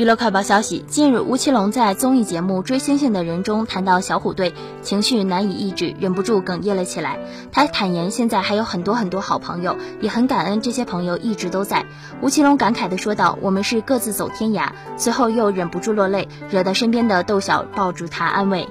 娱乐快报消息：近日，吴奇隆在综艺节目《追星星的人》中谈到小虎队，情绪难以抑制，忍不住哽咽了起来。他坦言，现在还有很多很多好朋友，也很感恩这些朋友一直都在。吴奇隆感慨地说道：“我们是各自走天涯。”随后又忍不住落泪，惹得身边的窦小抱住他安慰。